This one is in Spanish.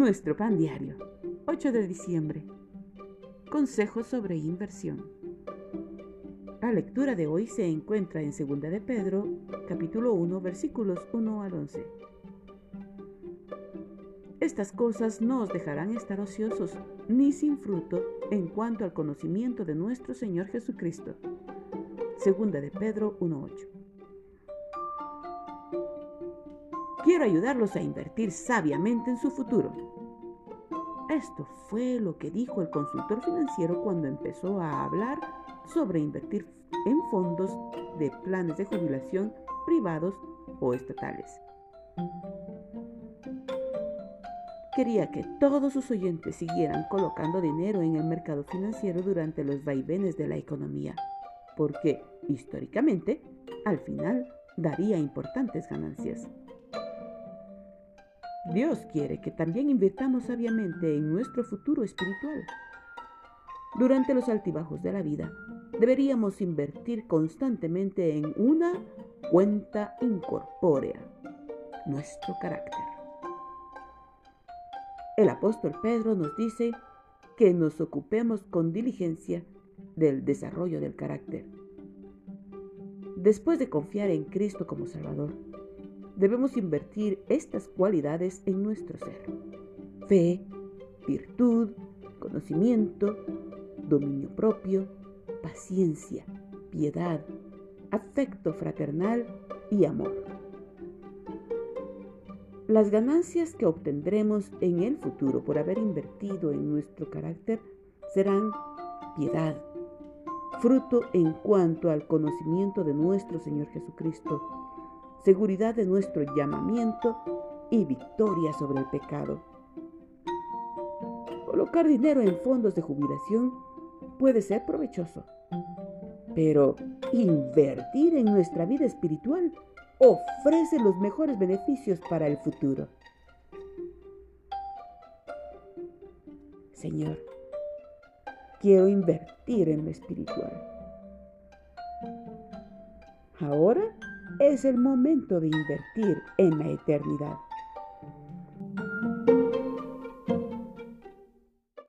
Nuestro pan diario, 8 de diciembre. Consejos sobre inversión. La lectura de hoy se encuentra en 2 de Pedro, capítulo 1, versículos 1 al 11. Estas cosas no os dejarán estar ociosos ni sin fruto en cuanto al conocimiento de nuestro Señor Jesucristo. 2 de Pedro 1.8. Quiero ayudarlos a invertir sabiamente en su futuro. Esto fue lo que dijo el consultor financiero cuando empezó a hablar sobre invertir en fondos de planes de jubilación privados o estatales. Quería que todos sus oyentes siguieran colocando dinero en el mercado financiero durante los vaivenes de la economía, porque históricamente, al final, daría importantes ganancias. Dios quiere que también invirtamos sabiamente en nuestro futuro espiritual. Durante los altibajos de la vida, deberíamos invertir constantemente en una cuenta incorpórea, nuestro carácter. El apóstol Pedro nos dice que nos ocupemos con diligencia del desarrollo del carácter. Después de confiar en Cristo como Salvador, debemos invertir estas cualidades en nuestro ser. Fe, virtud, conocimiento, dominio propio, paciencia, piedad, afecto fraternal y amor. Las ganancias que obtendremos en el futuro por haber invertido en nuestro carácter serán piedad, fruto en cuanto al conocimiento de nuestro Señor Jesucristo, seguridad de nuestro llamamiento y victoria sobre el pecado. Colocar dinero en fondos de jubilación puede ser provechoso, pero invertir en nuestra vida espiritual ofrece los mejores beneficios para el futuro. Señor, quiero invertir en lo espiritual. Ahora es el momento de invertir en la eternidad.